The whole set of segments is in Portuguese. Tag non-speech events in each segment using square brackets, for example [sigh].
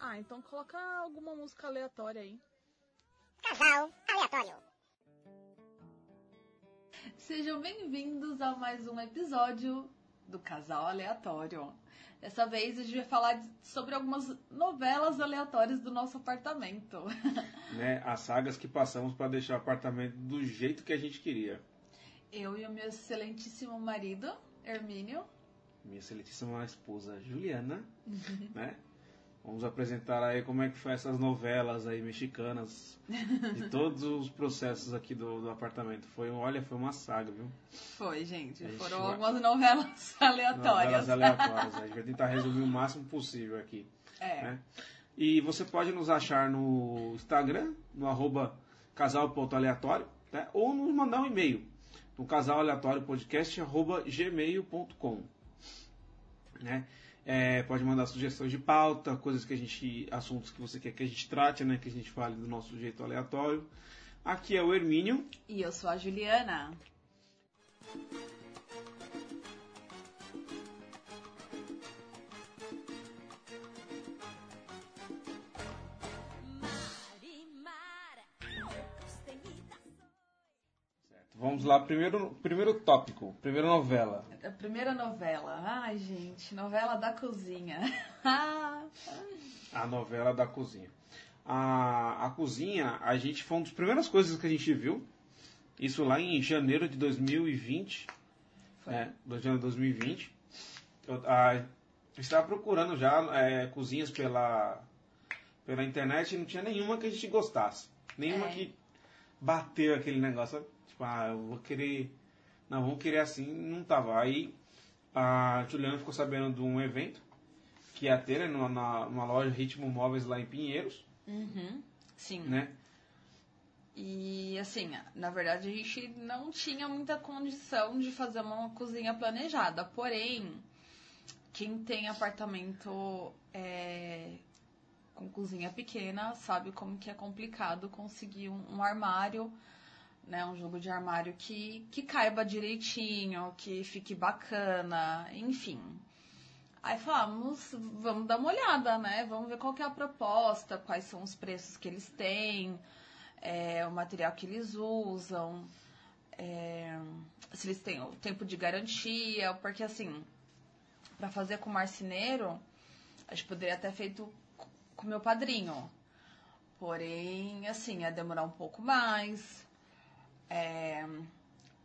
Ah, então coloca alguma música aleatória aí. Casal aleatório. Sejam bem-vindos a mais um episódio do Casal Aleatório. Dessa vez a gente vai falar de- sobre algumas novelas aleatórias do nosso apartamento. [laughs] Né, as sagas que passamos pra deixar o apartamento do jeito que a gente queria. Eu e o meu excelentíssimo marido, Hermínio. Minha excelentíssima esposa Juliana, [laughs] né? Vamos apresentar aí como é que foi essas novelas aí mexicanas, de [laughs] todos os processos aqui do, do apartamento. Foi, olha, foi uma saga, viu? Foi, gente. Gente Foram vai- algumas novelas [laughs] aleatórias. Novelas aleatórias. A gente vai tentar resumir o máximo possível aqui. É. né? E você pode nos achar no Instagram, no arroba casal.aleatório, né? ou nos mandar um e-mail no casalaleatóriopodcast.gmail.com né? É, pode mandar sugestões de pauta, coisas que a gente. assuntos que você quer que a gente trate, né? Que a gente fale do nosso jeito aleatório. Aqui é o Hermínio. E eu sou a Juliana. Vamos lá, primeiro, primeiro tópico, primeira novela. A primeira novela. Ai, gente, novela da cozinha. [laughs] A novela da cozinha. A, a cozinha, a gente foi uma das primeiras coisas que a gente viu. Isso lá em janeiro de 2020. Foi. Do janeiro de 2020. Eu, a, estava procurando já é, cozinhas pela, pela internet e não tinha nenhuma que a gente gostasse. Nenhuma É. que bateu aquele negócio. sabe? Tipo, ah, eu vou querer. Não, vamos querer assim. Não tava. Aí a Juliana ficou sabendo de um evento que ia ter né, numa, na- numa loja Ritmo Móveis lá em Pinheiros, uhum. Sim. né? E assim, na verdade a gente não tinha muita condição de fazer uma cozinha planejada. Porém, quem tem apartamento é, com cozinha pequena sabe como que é complicado conseguir um, um armário, né? Um jogo de armário que, que caiba direitinho, que fique bacana, enfim. Aí falamos, vamos dar uma olhada, né? Vamos ver qual é a proposta, quais são os preços que eles têm é, o material que eles usam, é, se eles têm o tempo de garantia, porque assim, para fazer com marceneiro, a gente poderia ter feito com meu padrinho. Porém, assim, ia demorar um pouco mais. É,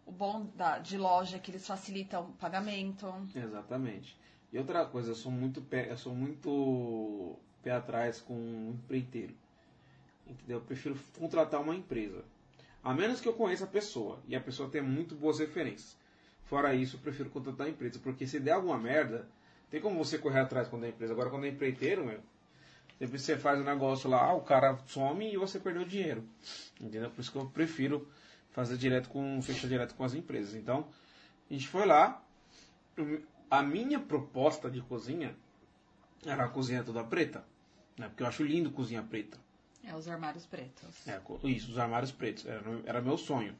o bom da, de loja é que eles facilitam o pagamento. Exatamente. E outra coisa, eu sou muito pé, eu sou muito pé atrás com um empreiteiro. Entendeu? Eu prefiro contratar uma empresa. A menos que eu conheça a pessoa e a pessoa tenha muito boas referências. Fora isso, eu prefiro contratar a empresa, porque se der alguma merda, tem como você correr atrás quando é empresa. Agora quando é empreiteiro, meu, sempre você faz um negócio lá, o cara some e você perdeu dinheiro. Entendeu? Por isso que eu prefiro fazer direto com, fechar direto com as empresas. Então, a gente foi lá, a minha proposta de cozinha era a cozinha toda preta, né? Porque eu acho lindo cozinha preta. É, os armários pretos. É, isso, os armários pretos, era, era meu sonho.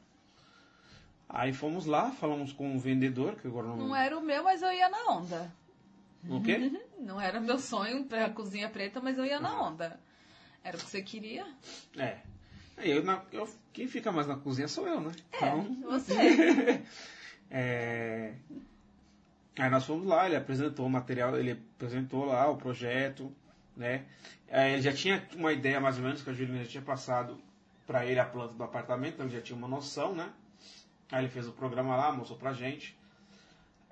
Aí fomos lá, falamos com o vendedor, que agora não... Não era o meu, mas eu ia na onda. O quê? [laughs] Não era meu sonho pra cozinha preta, mas eu ia na onda. Era o que você queria? É. Aí eu, na- eu- quem fica mais na cozinha sou eu, né? É, você. [laughs] É, Aí nós fomos lá, ele apresentou o material, ele apresentou lá o projeto, né? Aí ele já tinha uma ideia mais ou menos que a Juliana já tinha passado para ele a planta do apartamento, então ele já tinha uma noção, né? Aí ele fez o programa lá, mostrou pra gente.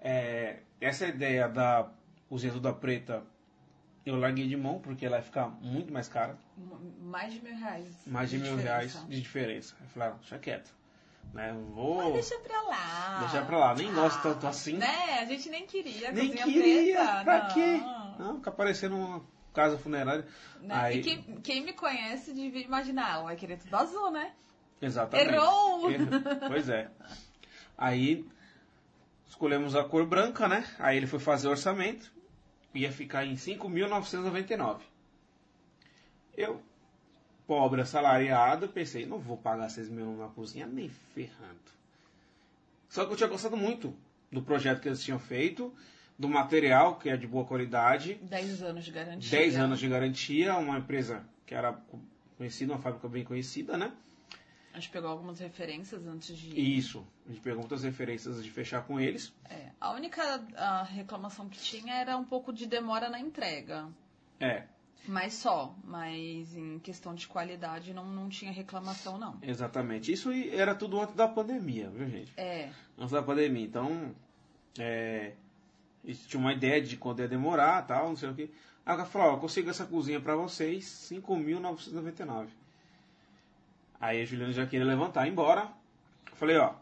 É, essa ideia da cozinha toda preta eu larguei de mão porque ela ia ficar muito mais cara, Mais de mil reais. mais de mil reais diferença. de diferença. Eu falei, ah, deixa quieto. Né? Vou Mas deixa pra lá. Deixa pra lá, nem gosto tanto assim. Né? A gente nem queria Nem queria, preta. pra não. quê? Não, fica parecendo uma, casa funerária. Né? Aí, E quem, quem me conhece devia imaginar, ela vai querer tudo azul, né? Exatamente. Errou. Pois é. Aí escolhemos a cor branca, né? Aí ele foi fazer o orçamento. Ia ficar em 5.999. Eu, pobre assalariado, pensei, não vou pagar 6 mil numa cozinha nem ferrando. Só que eu tinha gostado muito do projeto que eles tinham feito, do material, que é de boa qualidade, 10 anos de garantia. 10 anos de garantia, uma empresa que era conhecida, uma fábrica bem conhecida, né? A gente pegou algumas referências antes de. Isso. A gente pegou muitas referências antes de fechar com eles. É, a única a reclamação que tinha era um pouco de demora na entrega. É, Mas só. Mas em questão de qualidade não, não tinha reclamação, não. exatamente. Isso era tudo antes da pandemia, viu, gente? É. Antes da pandemia. Então, é, eles tinham uma ideia de quando ia demorar tal, não sei o que. Aí cara falou, ó, eu consigo essa cozinha pra vocês, 5.999. Aí a Juliana já queria levantar embora. Eu falei, ó,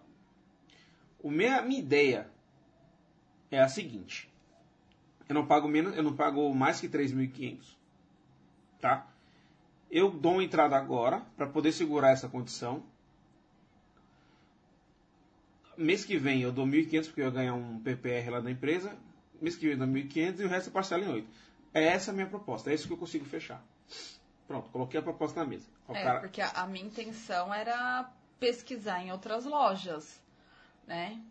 o minha, minha ideia é a seguinte. Eu não pago menos, eu não pago mais que 3.500. Tá? Eu dou uma entrada agora para poder segurar essa condição. Mês que vem eu dou 1.500 porque eu ia ganhar um PPR lá da empresa. Mês que vem eu dou 1.500 e o resto eu parcelo em 8. É essa a minha proposta, é isso que eu consigo fechar. Pronto, coloquei a proposta na mesa. O É, cara- porque a, a minha intenção era pesquisar em outras lojas, né?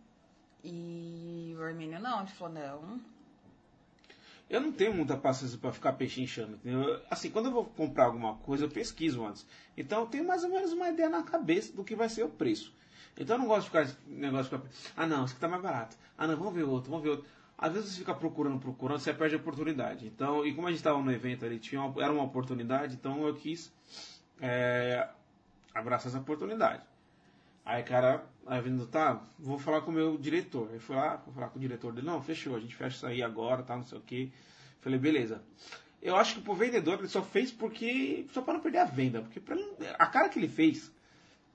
E o Armênio não, ele falou, não. Eu não tenho muita paciência para ficar pechinchando, entendeu? Assim, quando eu vou comprar alguma coisa, eu pesquiso antes. Então eu tenho mais ou menos uma ideia na cabeça do que vai ser o preço. Então eu não gosto de ficar negócio de ficar, ah não, esse aqui tá mais barato. Ah não, vamos ver outro, vamos ver outro. Às vezes você fica procurando, procurando, você perde a oportunidade. Então, e como a gente estava no evento ali, tinha uma- era uma oportunidade, então eu quis é, abraçar essa oportunidade. Aí, cara, aí vindo, tá, vou falar com o meu diretor. Aí fui lá, vou falar com o diretor dele, não, fechou, a gente fecha isso aí agora, tá, não sei o que. Falei, beleza. Eu acho que pro vendedor ele só fez porque. só para não perder a venda. Porque pra ele- a cara que ele fez.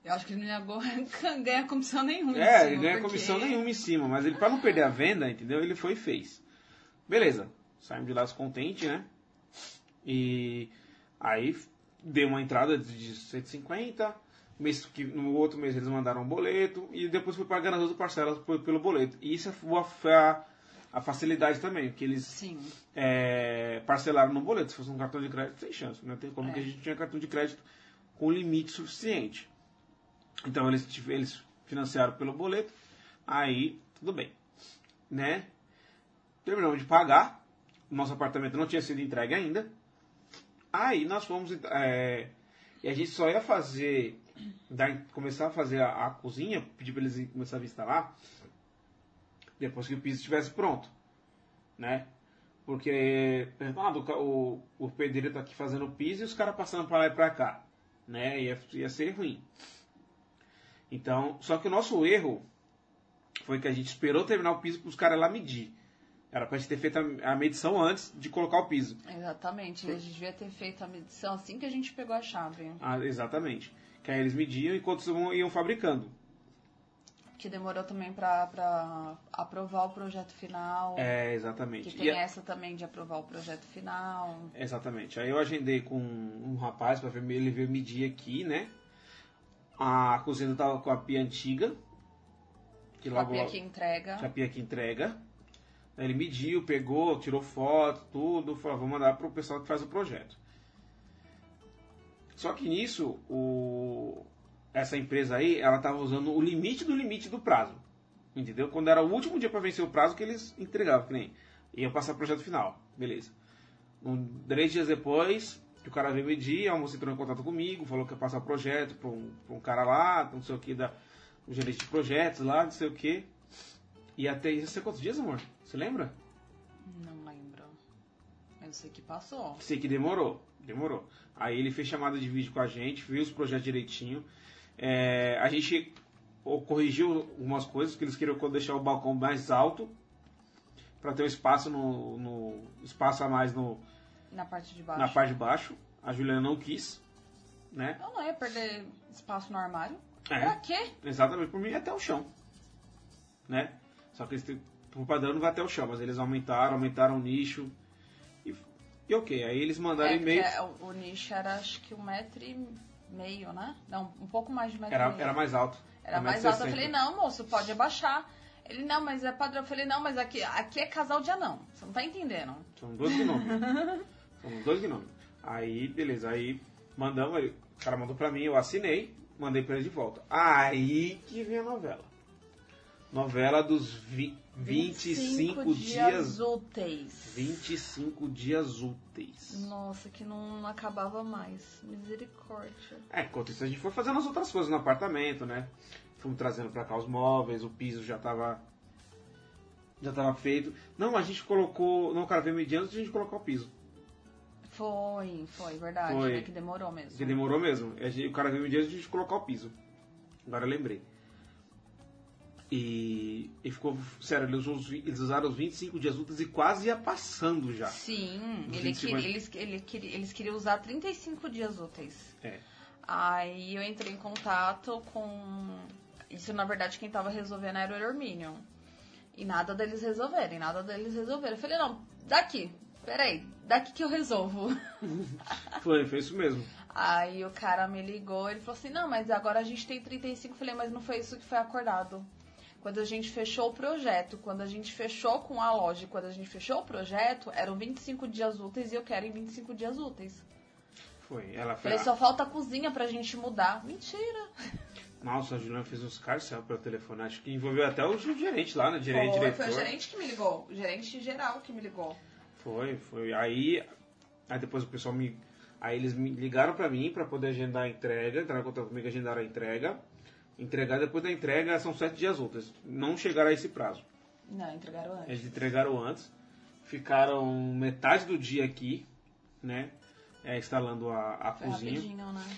Eu acho que ele não ia go- [laughs] ganhar comissão nenhuma. em É, cima, ele ganha porque- comissão nenhuma em cima, mas ele, pra não perder a venda, entendeu? Ele foi e fez. Beleza, saímos de lá contente, né? E aí deu uma entrada de 150. Mês que, no outro mês eles mandaram um boleto e depois foi pagando as outras parcelas pelo boleto. E isso foi a, foi a, a facilidade também, que eles Sim. é, parcelaram no boleto. Se fosse um cartão de crédito, sem chance. Não tem como É. que a gente tinha cartão de crédito com limite suficiente. Então eles, eles financiaram pelo boleto, aí tudo bem. Né? Terminamos de pagar, nosso apartamento não tinha sido entregue ainda. Aí nós fomos. é, e a gente só ia fazer. dar- começar a fazer a, a cozinha, pedir para eles começarem a instalar depois que o piso estivesse pronto. Né? Porque o, o pedreiro tá aqui fazendo o piso e os caras passando para lá e para cá. Né? Ia, ia ser ruim. Então, só que o nosso erro foi que a gente esperou terminar o piso para os caras lá medir. Era pra gente ter feito a, a medição antes de colocar o piso. Exatamente. A gente devia ter feito a medição assim que a gente pegou a chave. Ah, exatamente. Que aí eles mediam enquanto iam- fabricando. Que demorou também pra aprovar o projeto final. É, exatamente. Que E tem a- essa também de aprovar o projeto final. Exatamente. Aí eu agendei com um rapaz para ver ele veio medir aqui, né? A cozinha tava com a pia antiga. Que Com a logo pia que entrega. que a pia que entrega. Ele mediu, pegou, tirou foto, tudo, falou, vou mandar pro pessoal que faz o projeto. Só que nisso, o... essa empresa aí, ela tava usando o limite do limite do prazo. Entendeu? Quando era o último dia para vencer o prazo que eles entregavam, que nem ia passar o projeto final. Beleza. Um, três dias depois, que o cara veio medir, a moça entrou em contato comigo, falou que ia passar o projeto para um, pra um cara lá, não sei o que, da, o gerente de projetos lá, não sei o que. E até isso, sei quantos dias, amor? Você lembra? Não lembro. Eu sei que passou. Sei que demorou, demorou. Aí ele fez chamada de vídeo com a gente, viu os projetos direitinho. É, a gente corrigiu algumas coisas, que eles queriam deixar o balcão mais alto, para ter um espaço no, no espaço a mais no, Na parte de baixo. na parte de baixo. A Juliana não quis, né? Eu não ia perder espaço no armário. É. Pra quê? Exatamente, por mim é até o chão. Né? Só que eles por padrão não vai até o chão, mas eles aumentaram, aumentaram o nicho. E E ok, aí eles mandaram É, e-mail. porque o, o nicho era acho que um metro e meio, né? Não, um pouco mais de um metro e Era, meio. era mais alto. Era mais metro e alto. Eu falei, não, moço, pode abaixar. Ele, não, mas é padrão. Eu falei, não, mas aqui, aqui é casal de anão. Você não tá entendendo. São dois [laughs] gnomos. São dois gnomos. Aí, beleza, aí mandamos, aí, o cara mandou pra mim, eu assinei, mandei pra ele de volta. Aí que vem a novela. Novela dos vi, 25, dias. úteis. 25 dias úteis. Nossa, que não, não acabava mais. Misericórdia. É, enquanto isso a gente foi fazendo as outras coisas no apartamento, né? Fomos trazendo pra cá os móveis, o piso já tava. Já tava feito. Não, a gente colocou. Não, o cara veio mediante a gente colocou o piso. Foi, foi, verdade. Foi. né, que demorou mesmo. Que demorou mesmo. Gente- O cara veio mediante a gente colocar o piso. Agora eu lembrei. E, e ficou. Sério, eles, eles usaram os 25 dias úteis e quase ia passando já. Sim, ele 25 queria, eles, ele queria, eles queriam usar 35 dias úteis. É. Aí eu entrei em contato com. Isso, na verdade, quem tava resolvendo era o Hermínio. E nada deles resolverem, nada deles resolverem. Eu falei, não, daqui, peraí, daqui que eu resolvo. [laughs] Foi, foi isso mesmo. Aí o cara me ligou, ele falou assim, não, mas agora a gente tem 35. Eu falei, mas não foi isso que foi acordado. Quando a gente fechou o projeto, quando a gente fechou com a loja, quando a gente fechou o projeto, eram 25 dias úteis e eu quero em 25 dias úteis. Foi. Ela foi. Falei, só falta a cozinha pra gente mudar. Mentira. Nossa, a Juliana fez uns carcel pelo telefone. Acho que envolveu até o gerente lá, né? Gerente, foi, diretor. foi o gerente que me ligou. O gerente geral que me ligou. Foi, foi. Aí, aí depois o pessoal me. Aí eles me ligaram pra mim pra poder agendar a entrega, entraram em contato comigo, agendaram a entrega. Entregar depois da entrega são sete dias úteis. Não chegaram a esse prazo. Não, entregaram antes. Eles entregaram antes. Ficaram metade do dia aqui, né? é, instalando a, a Foi cozinha. rapidinho, né?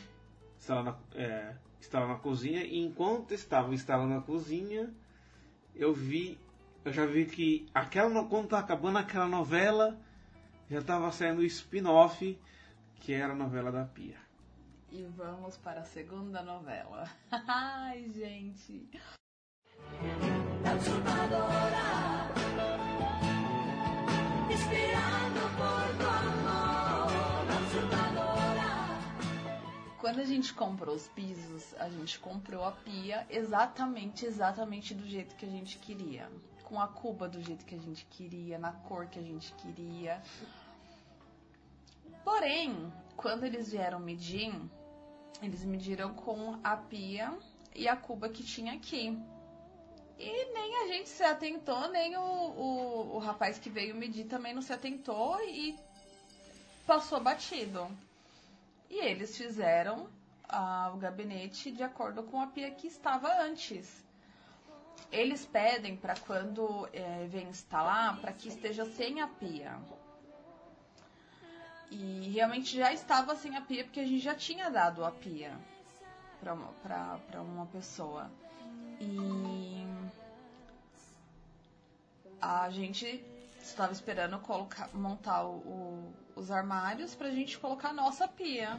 Instalando a, é, instalando a cozinha. E enquanto estavam instalando a cozinha, eu vi. Eu já vi que aquela, quando tá acabando aquela novela, já estava saindo o spin-off, que era a novela da Pia. E vamos para a segunda novela. [laughs] Ai, gente. Quando a gente comprou os pisos, a gente comprou a pia exatamente, exatamente do jeito que a gente queria. Com a cuba do jeito que a gente queria, na cor que a gente queria. Porém, quando eles vieram medir, eles mediram com a pia e a cuba que tinha aqui. E nem a gente se atentou, nem o, o, o rapaz que veio medir também não se atentou e passou batido. E eles fizeram ah, o gabinete de acordo com a pia que estava antes. Eles pedem para quando eh, vem instalar, para que esteja sem a pia. E realmente já estava sem a pia, porque a gente já tinha dado a pia para uma, pra, pra uma pessoa. E a gente estava esperando colocar, montar o- o- os armários pra gente colocar a nossa pia.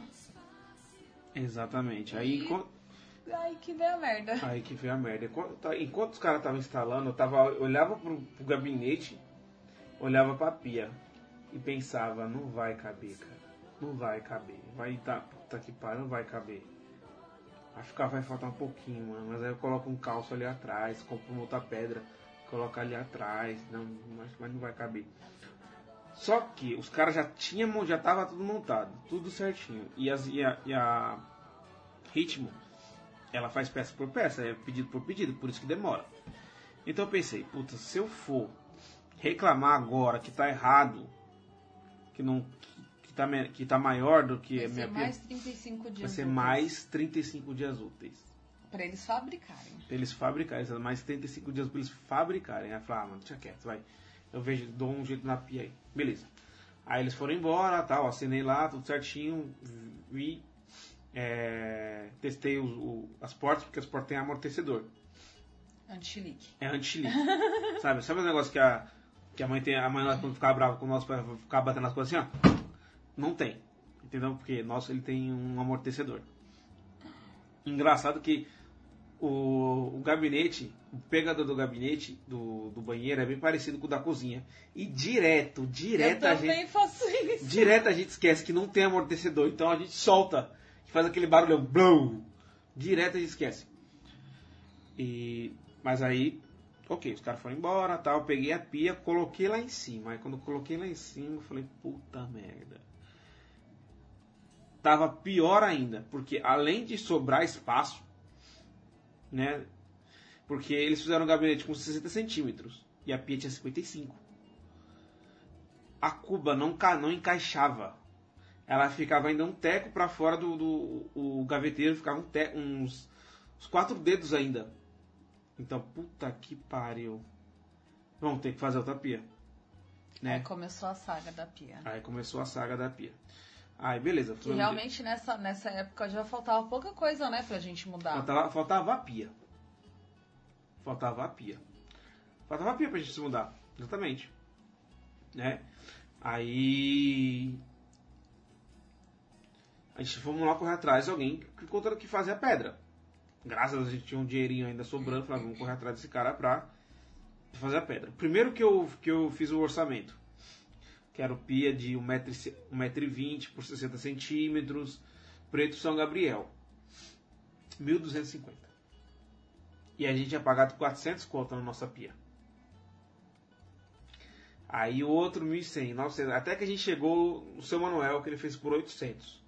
Exatamente. Aí, E- Ai, que veio a merda. aí que veio a merda. Enquanto, tá- enquanto os caras estavam instalando, eu tava, olhava pro, pro gabinete, olhava pra pia e pensava, não vai caber, cara. Não vai caber. Vai dar, puta que pariu, não vai caber. Acho que vai faltar um pouquinho, mano. Mas aí eu coloco um calço ali atrás, compro uma outra pedra, coloco ali atrás. Não, mas, mas não vai caber. Só que os caras já tinham, já tava tudo montado, tudo certinho. E, as, e, a, e a Ritmo, ela faz peça por peça, é pedido por pedido, por isso que demora. Então eu pensei, puta, se eu for reclamar agora que tá errado, que não que, tá, que tá maior do que Vai a minha ser pia, mais 35 dias. vai ser úteis mais 35 dias úteis. Pra eles fabricarem. Pra eles fabricarem, mais 35 dias pra eles fabricarem. Aí eu falei, ah, mano, deixa quieto, vai. Eu vejo, dou um jeito na pia aí. Beleza. Aí eles foram embora, tal, assinei lá, tudo certinho, vi, é, testei os- o- as portas, porque as portas têm amortecedor. Anti-leak. É anti-leak. [laughs] sabe? Sabe o negócio que a, que a mãe tem, a mãe quando ficava brava com o nosso pai, ficava batendo as coisas assim, ó? Não tem. Entendeu? Porque nosso ele tem um amortecedor. Engraçado que o, o gabinete, o pegador do gabinete do, do banheiro é bem parecido com o da cozinha. E direto, Eu direto a também gente. faço isso. Direto a gente esquece que não tem amortecedor, então a gente solta, faz aquele barulhão, blum, direto gente esquece. E, mas aí, ok, os caras foram embora, tal, peguei a pia, coloquei lá em cima. Aí quando eu coloquei lá em cima, eu falei, puta merda. Tava pior ainda, porque além de sobrar espaço, né? Porque eles fizeram um gabinete com 60 centímetros e a pia tinha 55 a cuba não, não encaixava. Ela ficava ainda um teco para fora do, do o gaveteiro, ficava um te- uns, uns quatro dedos ainda. Então, puta que pariu. Vamos ter que fazer outra pia. Né? Aí começou a saga da pia. Aí começou a saga da pia. Aí, beleza. Que realmente nessa, nessa época já faltava pouca coisa, né, pra gente mudar. Faltava, faltava a pia. Faltava a pia. Faltava a pia pra gente se mudar. Exatamente. Né? Aí. A gente fomos lá correr atrás de alguém que encontrou que fazia pedra. Graças a Deus a gente tinha um dinheirinho ainda sobrando. Falei, vamos correr atrás desse cara pra fazer a pedra. Primeiro que eu, que eu fiz o orçamento. Que era o pia de 1,20m por 60 centímetros. Preto São Gabriel. 1.250. E a gente tinha pagado 400 conto na nossa pia. Aí o outro 1.100, 900. Até que a gente chegou no seu Manuel, que ele fez por 800.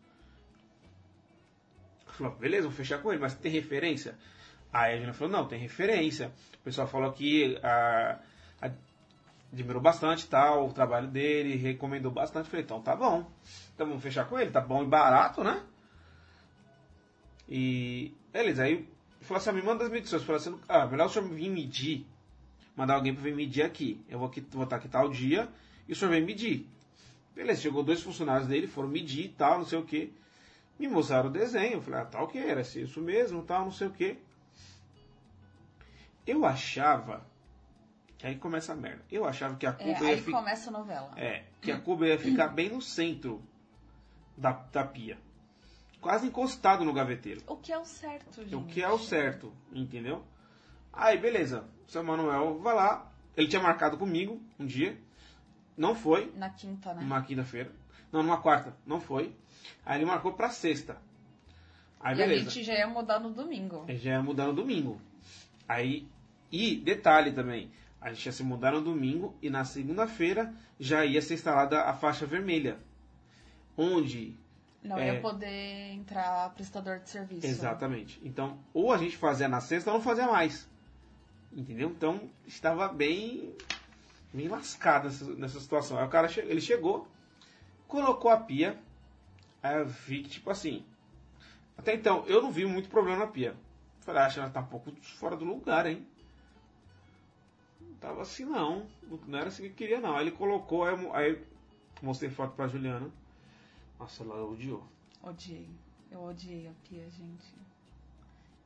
Falou, beleza, vou fechar com ele, mas tem referência? Aí a gente falou, não, tem referência. O pessoal falou que a, a- admirou bastante tal, o trabalho dele, recomendou bastante. Falei, então tá bom. Então vamos fechar com ele, tá bom e barato, né? E beleza, aí falou assim, ah, me manda as medições. Falei assim, ah, melhor o senhor vir medir, mandar alguém para vir medir aqui. Eu vou, aqui, vou estar aqui tal dia e o senhor vem medir. Beleza, chegou dois funcionários dele, foram medir e tal, não sei o que. Me mostraram o desenho, eu falei, ah, tal que era, isso mesmo, tal, não sei o que. Eu achava, que aí começa a merda, eu achava que a É, cuba ia aí ficar... começa a novela. É, que a cuba ia ficar bem no centro da, da pia. Quase encostado no gaveteiro. O que é o certo, gente? O que é o certo, entendeu? Aí, beleza. O seu Manuel vai lá. Ele tinha marcado comigo um dia. Não foi. Na quinta, né? Quinta-feira. Não, numa quarta. Não foi. Aí ele marcou pra sexta. Aí, e a beleza. gente já ia mudar no domingo. Ele já ia mudar no domingo. Aí, e detalhe também, a gente ia se mudar no domingo e na segunda-feira já ia ser instalada a faixa vermelha. Onde. Não É. ia poder entrar prestador de serviço. Exatamente. Então, ou a gente fazia na sexta ou não fazia mais. Entendeu? Então, estava bem. bem lascado nessa, nessa situação. Aí o cara ele chegou, colocou a pia. Aí eu vi que, tipo assim. Até então, eu não vi muito problema na pia. Falei, acho que ela tá um pouco fora do lugar, hein? Não tava assim, não. Não era assim que eu queria, não. Aí ele colocou, aí eu, aí eu mostrei foto pra Juliana. Nossa, ela odiou. Odiei. Eu odiei a Pia, gente.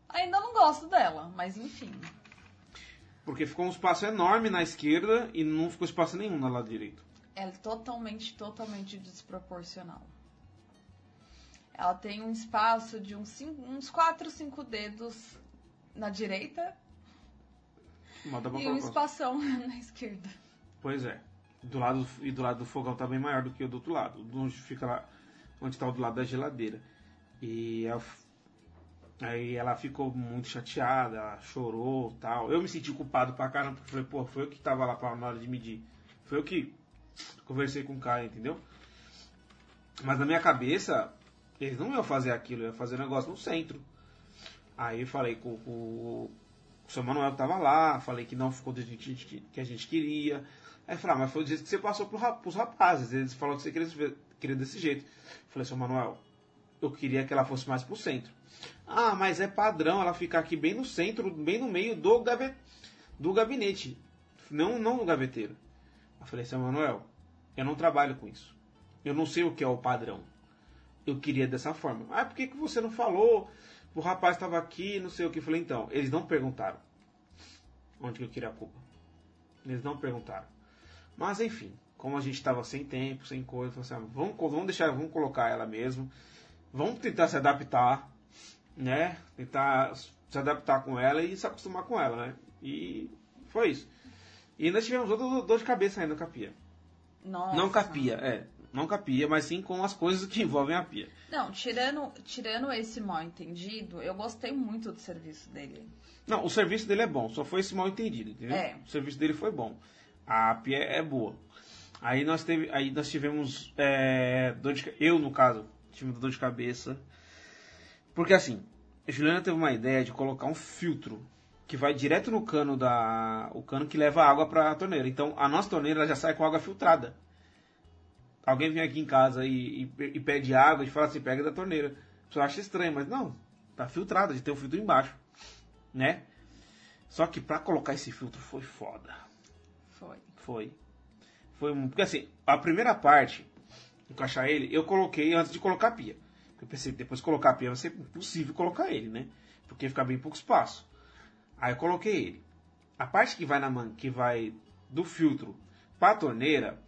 Ainda não gosto dela, mas enfim. Porque ficou um espaço enorme na esquerda e não ficou espaço nenhum no lado direito. É totalmente, totalmente desproporcional. Ela tem um espaço de uns, cinco, uns 4, 5 dedos na direita pra e um espação [laughs] na esquerda. Pois é. Do lado, e do lado do fogão tá bem maior do que o do outro lado. Do Onde fica lá, onde tá o do lado da geladeira. E ela, aí ela ficou muito chateada, ela chorou tal. Eu me senti culpado pra caramba, porque falei, pô, foi eu que tava lá pra, na hora de medir. Foi eu que conversei com o cara, entendeu? Mas na minha cabeça, eles não iam fazer aquilo, iam fazer negócio no centro. Aí eu falei com, com o seu Manuel que tava lá, falei que não ficou do jeito que a gente- queria. Aí eu ah, mas foi o jeito que você passou pro, pros rapazes. Eles falaram que você queria, queria desse jeito. Eu falei, seu Manuel, eu queria que ela fosse mais pro centro. Ah, mas é padrão ela ficar aqui bem no centro, bem no meio do, gabe, do gabinete. Não, não no gaveteiro. Eu falei, seu Manuel, eu não trabalho com isso. Eu não sei o que é o padrão. Eu queria dessa forma. Ah, por que, que você não falou? O rapaz estava aqui, não sei o que. Eu falei, então, eles não perguntaram onde que eu queria a culpa. Eles não perguntaram. Mas enfim, como a gente estava sem tempo, sem coisa, assim, ah, vamos, vamos deixar, vamos colocar ela mesmo. Vamos tentar se adaptar, né? Tentar se adaptar com ela e se acostumar com ela, né? E foi isso. E nós tivemos outra dor de cabeça ainda com a pia. Nossa. Não com a pia, é. Não com a pia, mas sim com as coisas que envolvem a pia. Não, tirando, tirando esse mal entendido, eu gostei muito do serviço dele. Não, o serviço dele é bom, só foi esse mal entendido, entendeu? É. O serviço dele foi bom. A pia é boa. Aí nós, teve, aí nós tivemos é, dor de, eu no caso, tive dor de cabeça. Porque assim, a Juliana teve uma ideia de colocar um filtro que vai direto no cano da o cano que leva água para a torneira. Então a nossa torneira já sai com água filtrada. Alguém vem aqui em casa e, e, e pede água e fala assim, pega da torneira. Você acha estranho, mas não, tá filtrada, de ter um filtro embaixo, né? Só que pra colocar esse filtro foi foda. Foi. Foi. Foi um- porque assim, a primeira parte, encaixar ele, eu coloquei antes de colocar a pia. Eu pensei depois de colocar a pia vai ser impossível colocar ele, né? Porque fica bem pouco espaço. Aí eu coloquei ele. A parte que vai na man, que vai do filtro para a torneira,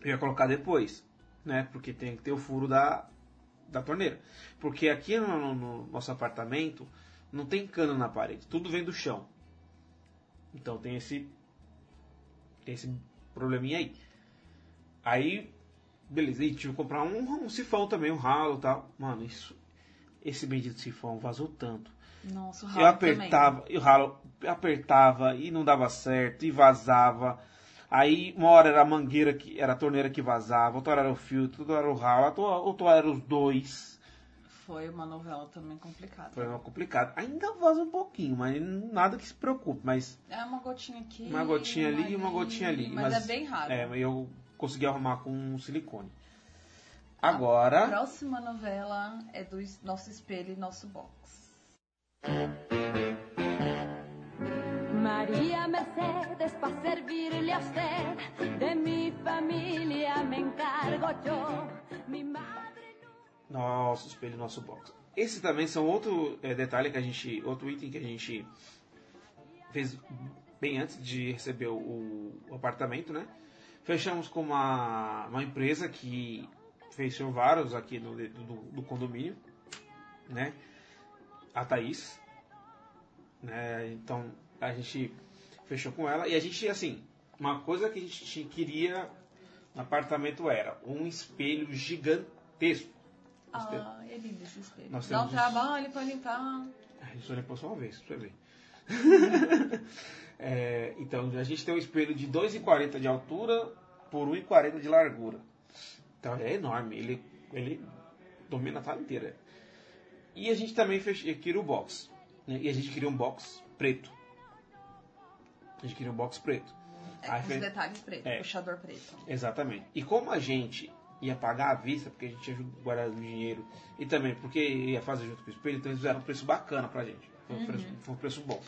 eu ia colocar depois, né? Porque tem que ter o furo da, da torneira. Porque aqui no, no- no nosso apartamento não tem cano na parede, tudo vem do chão. Então tem esse tem esse probleminha aí. Aí, beleza, e tive que comprar um, um sifão também, um ralo e tal. Mano, isso. Esse bendito sifão vazou tanto. Nossa, o Eu ralo apertava, e o ralo apertava e não dava certo, e vazava. Aí uma hora era a mangueira que era a torneira que vazava, outra hora era o filtro, outra hora era o ralo, outra hora era os dois. também. Foi uma novela também complicada. Foi uma complicado. Ainda vaza um pouquinho, mas nada que se preocupe, mas É uma gotinha aqui. uma gotinha ali e uma gotinha ali. Mas, é bem raro. É, mas eu consegui arrumar com um silicone. Agora. A próxima novela é do nosso espelho e nosso box. María Mercedes, para servirle a usted, de mi familia me encargo yo. Mi madre no... Nosso espelho, nosso box. Esse também são outro é, detalhe que a gente. Outro item que a gente fez bem antes de receber o, o apartamento, né? Fechamos com uma, uma empresa que fechou vários aqui no, do, do condomínio, né? A Thaís. Né? Então a gente fechou com ela e a gente, assim, uma coisa que a gente queria no apartamento era um espelho gigantesco. Ah, é lindo esse espelho. Nós Dá um trabalho pra limpar. a gente só limpou só uma vez, pra você ver. [laughs] É, então, a gente tem um espelho de 2,40 de altura por 1,40 de largura. Então, é enorme. Ele, ele domina a sala inteira. E a gente também fez, queria o box. né? E a gente queria um box preto. A gente queria um box preto. É, Aí os fez- detalhes pretos, É. puxador preto. Exatamente. E como a gente ia pagar à vista, porque a gente tinha guardado o dinheiro, e também porque ia fazer junto com o espelho, então eles fizeram um preço bacana pra gente. Foi um, preço, foi um preço bom.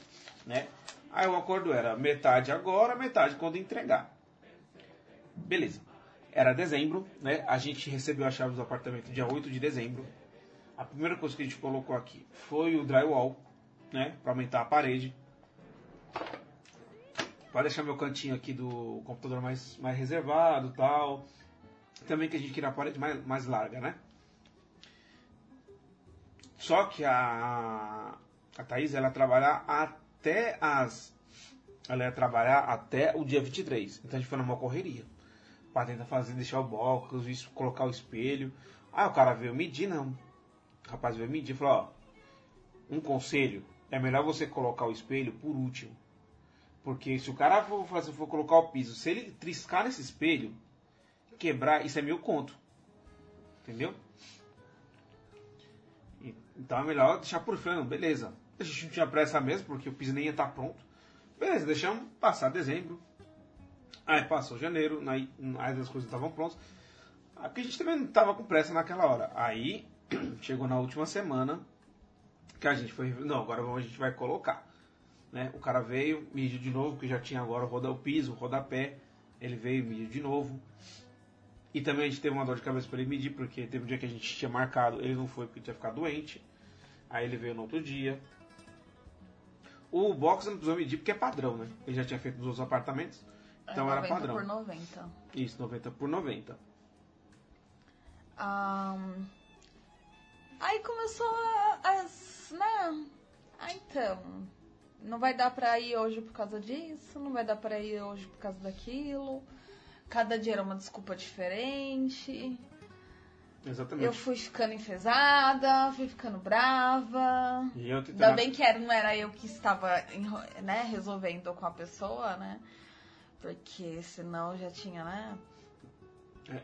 Né? Aí o acordo era metade agora, metade quando entregar. Beleza. Era dezembro, né? A gente recebeu a chave do apartamento dia 8 de dezembro. A primeira coisa que a gente colocou aqui foi o drywall, né? Pra aumentar a parede. Pode deixar meu cantinho aqui do computador mais, mais reservado tal. Também que a gente queria a parede mais, mais larga, né? Só que a, a Thaís, ela trabalhar até as... Ela ia trabalhar até o dia 23. Então a gente foi numa correria. Pra tentar fazer, deixar o box, isso, colocar o espelho. Aí o cara veio medir, não. O rapaz veio medir e falou, ó... Um conselho, é melhor você colocar o espelho por último. Porque se o cara for, fazer, for colocar o piso, se ele triscar nesse espelho, quebrar, isso é mil conto. Entendeu? Então é melhor deixar por freno, beleza. A gente não tinha pressa mesmo, porque o piso nem ia estar pronto. Beleza, deixamos passar dezembro. Aí passou janeiro, aí, aí as coisas estavam prontas. Aí, Porque a gente também não estava com pressa naquela hora. Aí [clears throat] chegou na última semana que a gente foi. Não, agora a gente vai colocar. Né? O cara veio, mediu de novo, porque já tinha agora o roda, o piso, rodapé. Ele veio, mediu de novo. E também a gente teve uma dor de cabeça para ele medir, porque teve um dia que a gente tinha marcado, ele não foi porque tinha ficado doente. Aí ele veio no outro dia. O box não precisou medir porque é padrão, né? Ele já tinha feito nos outros apartamentos. Então era 90 padrão. por 90. Isso, 90 por 90. Ahn, Aí começou as, né, Ah, então. Não vai dar pra ir hoje por causa disso, não vai dar pra ir hoje por causa daquilo. Cada dia era uma desculpa diferente. Exatamente. Eu fui ficando enfesada, fui ficando brava. E eu tentando- Ainda bem que era, não era eu que estava né, resolvendo com a pessoa, né? Porque senão já tinha, né?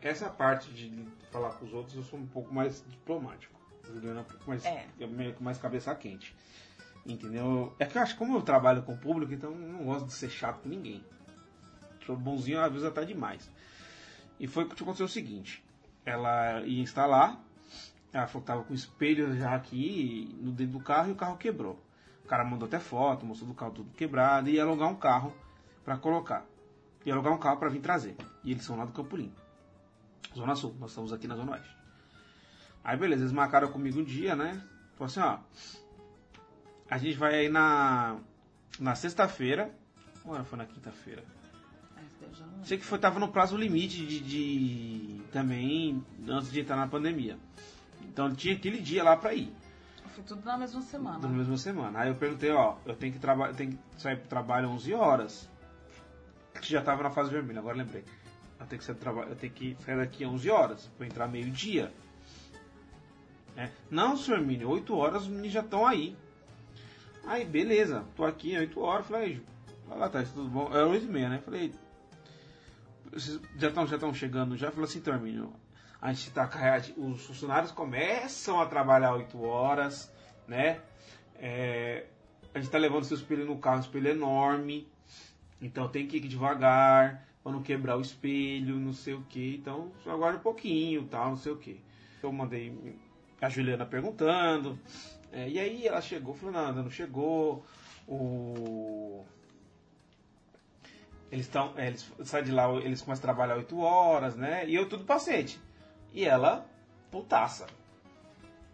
Essa parte de falar com os outros, eu sou um pouco mais diplomático. Juliana é um pouco mais, É. é meio mais cabeça quente. Entendeu? É que eu acho que como eu trabalho com o público, então eu não gosto de ser chato com ninguém. Sou bonzinho, às vezes até demais. E foi que aconteceu o seguinte. Ela ia instalar, ela falou que tava com o espelho já aqui no dentro do carro e o carro quebrou. O cara mandou até foto, mostrou do carro tudo quebrado e ia alugar um carro para colocar. Ia alugar um carro para vir trazer. E eles são lá do Campo Limpo. Zona Sul, nós estamos aqui na Zona Oeste. Aí beleza, eles marcaram comigo um dia, né? Falou assim, ó. A gente vai aí na. Na sexta-feira. Ou foi na quinta-feira? Sei que foi, tava no prazo limite de, de- também antes de entrar na pandemia. Então tinha aquele dia lá pra ir, Foi tudo na mesma semana. na mesma semana. Aí eu perguntei, ó, eu tenho que trabalhar, tenho que sair pro trabalho 11 horas. Que já tava na fase vermelha, agora lembrei. Eu tenho que sair, do traba- eu tenho que sair daqui 11 horas, pra entrar meio-dia. É. Não, senhor Mini, 8 horas os meninos já estão aí. Aí, beleza, tô aqui 8 horas. Falei, vai lá, Thais, tudo bom? É 8 e meia, né? Falei, vocês já estão já chegando já? Falei assim, Hermínio, a gente tá os funcionários começam a trabalhar 8 horas, né? É, a gente tá levando seu espelho no carro, um espelho enorme, então tem que ir devagar, pra não quebrar o espelho, não sei o que, então só aguarda um pouquinho, tal, não sei o que. Eu mandei a Juliana perguntando, é, e aí ela chegou, falou, não, não chegou, o... Eles estão, eles saem de lá, eles começam a trabalhar 8 horas, né? E eu tudo paciente. E ela, putaça.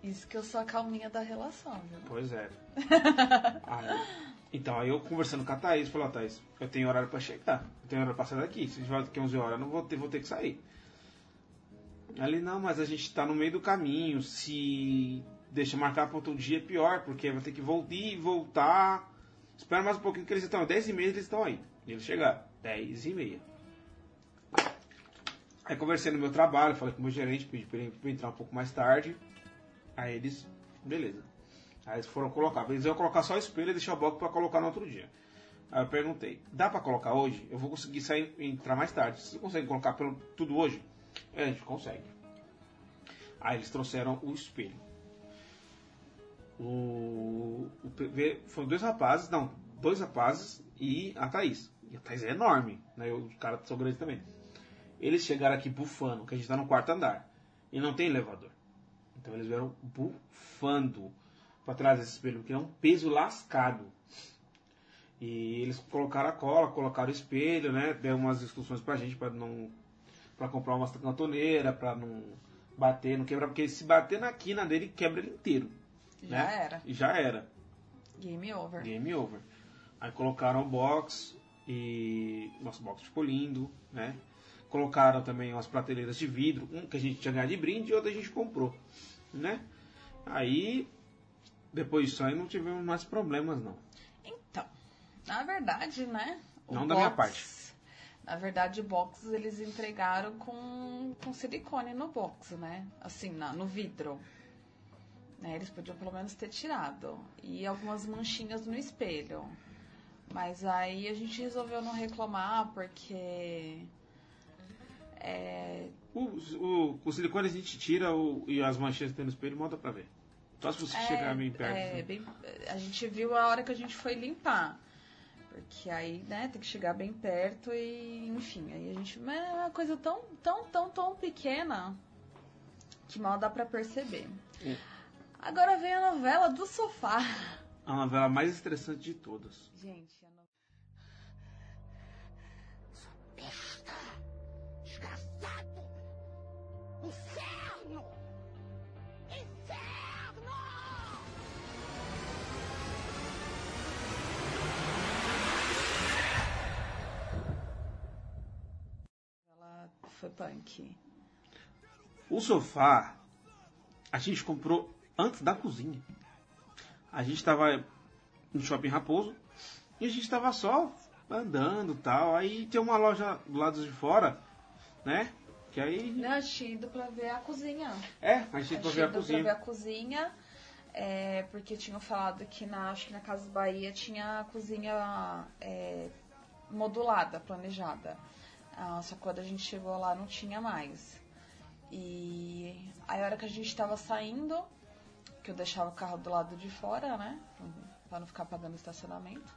Isso que eu sou a calminha da relação, viu? Pois é. [laughs] Aí- então, aí eu conversando com a Thaís, falei, ó, Thaís, eu tenho horário pra chegar, eu tenho horário pra sair daqui. Se a gente vai daqui 11 horas, eu não vou ter, vou ter que sair. Ali, não, mas a gente tá no meio do caminho, se deixa marcar para outro dia é pior, porque vai ter que voltar e voltar. Espera mais um pouquinho que eles estão, 10 e meia eles estão aí. E eles chegaram, 10 e meia. Aí conversei no meu trabalho, falei com o meu gerente, pedi pra ele entrar um pouco mais tarde. Aí eles, beleza. Aí eles foram colocar. Eles iam colocar só o espelho e deixar o bloco pra colocar no outro dia. Aí eu perguntei, dá pra colocar hoje? Eu vou conseguir sair entrar mais tarde. Vocês conseguem colocar pelo, tudo hoje? É, a gente consegue. Aí eles trouxeram o espelho. O, o foram dois rapazes, não, dois rapazes e a Thaís. E a Thaís é enorme, né? Os caras são grandes também. Eles chegaram aqui bufando, que a gente tá no quarto andar. E não tem elevador. Então eles vieram bufando para trás desse espelho, porque é um peso lascado. E eles colocaram a cola, colocaram o espelho, né? Deram umas instruções pra gente para não para comprar uma cantoneira, para não bater, não quebrar, porque se bater na quina dele quebra ele inteiro. Já né? era. E já era. Game over. Game over. Aí colocaram o box e nosso box ficou lindo, né? Colocaram também umas prateleiras de vidro, um que a gente tinha ganhado de brinde e outro a gente comprou, né? Aí depois disso aí não tivemos mais problemas não. Então, na verdade, né? Não da minha parte. Na verdade, o box eles entregaram com, com silicone no box, né? Assim, na- no vidro. Né? Eles podiam pelo menos ter tirado. E algumas manchinhas no espelho. Mas aí a gente resolveu não reclamar porque. É, O, o, o silicone a gente tira o, e as manchinhas que tem no espelho monta pra ver. Só se você É, chegar bem perto. é, né? bem- a gente viu a hora que a gente foi limpar. Porque aí, né, tem que chegar bem perto e, enfim, aí a gente. Mas é uma coisa tão, tão, tão, tão pequena que mal dá pra perceber. É. Agora vem a novela do sofá. A novela mais estressante de todas. Gente, a no- foi punk. O sofá a gente comprou antes da cozinha. A gente tava no Shopping Raposo. E a gente tava só andando tal. Aí tem uma loja do lado de fora, né? Que aí. Não, a gente ido pra ver a cozinha. É, a gente A foi gente ver a ido pra cozinha. ver a cozinha. é, porque tinham falado que na, acho que na Casa Bahia tinha a cozinha é, modulada, planejada. Só que quando a gente chegou lá não tinha mais. E aí a hora que a gente tava saindo, que eu deixava o carro do lado de fora, né? Pra não ficar pagando estacionamento.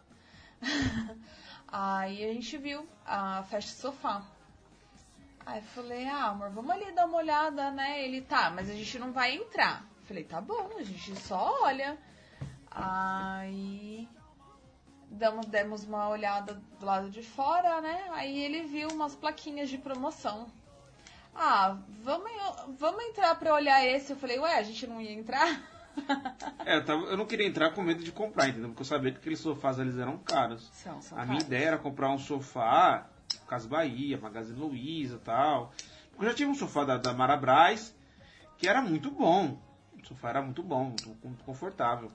[laughs] aí a gente viu a festa sofá. Aí eu falei, ah, amor, vamos ali dar uma olhada, né? Ele, tá, mas a gente não vai entrar. Falei, tá bom, a gente só olha. Aí damos, demos uma olhada do lado de fora, né? Aí ele viu umas plaquinhas de promoção. Ah, vamos, vamos entrar pra olhar esse. Eu falei, ué, a gente não ia entrar? [laughs] É, eu, tava- eu não queria entrar com medo de comprar, entendeu? Porque eu sabia que aqueles sofás eles eram caros. São, são A minha caros. ideia era comprar um sofá, Casa Bahia, Magazine Luiza e tal. Eu já tive um sofá da, da Marabras, que era muito bom. O sofá era muito bom, muito, muito confortável.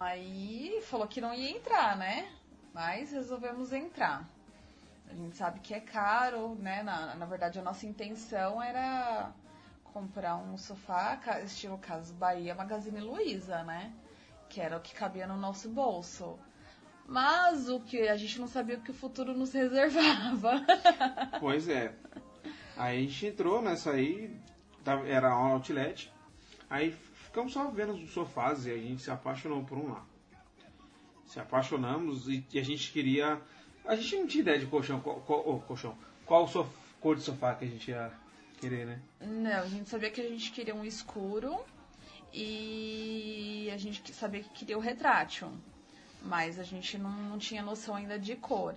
Aí falou que não ia entrar, né? Mas resolvemos entrar. A gente sabe que é caro, né? Na, na verdade, a nossa intenção era comprar um sofá estilo Casa Bahia Magazine Luiza, né? Que era o que cabia no nosso bolso. Mas o que a gente não sabia o que o futuro nos [laughs] reservava. Pois é. Aí a gente entrou nessa aí, era um outlet. Aí ficamos só vendo os sofás e a gente se apaixonou por um lá. Se apaixonamos e, e a gente queria. A gente não tinha ideia de colchão, qual, qual, ô, colchão, qual sof- cor de sofá que a gente ia querer, né? Não, a gente sabia que a gente queria um escuro e a gente sabia que queria o retrátil. Mas a gente não, não tinha noção ainda de cor.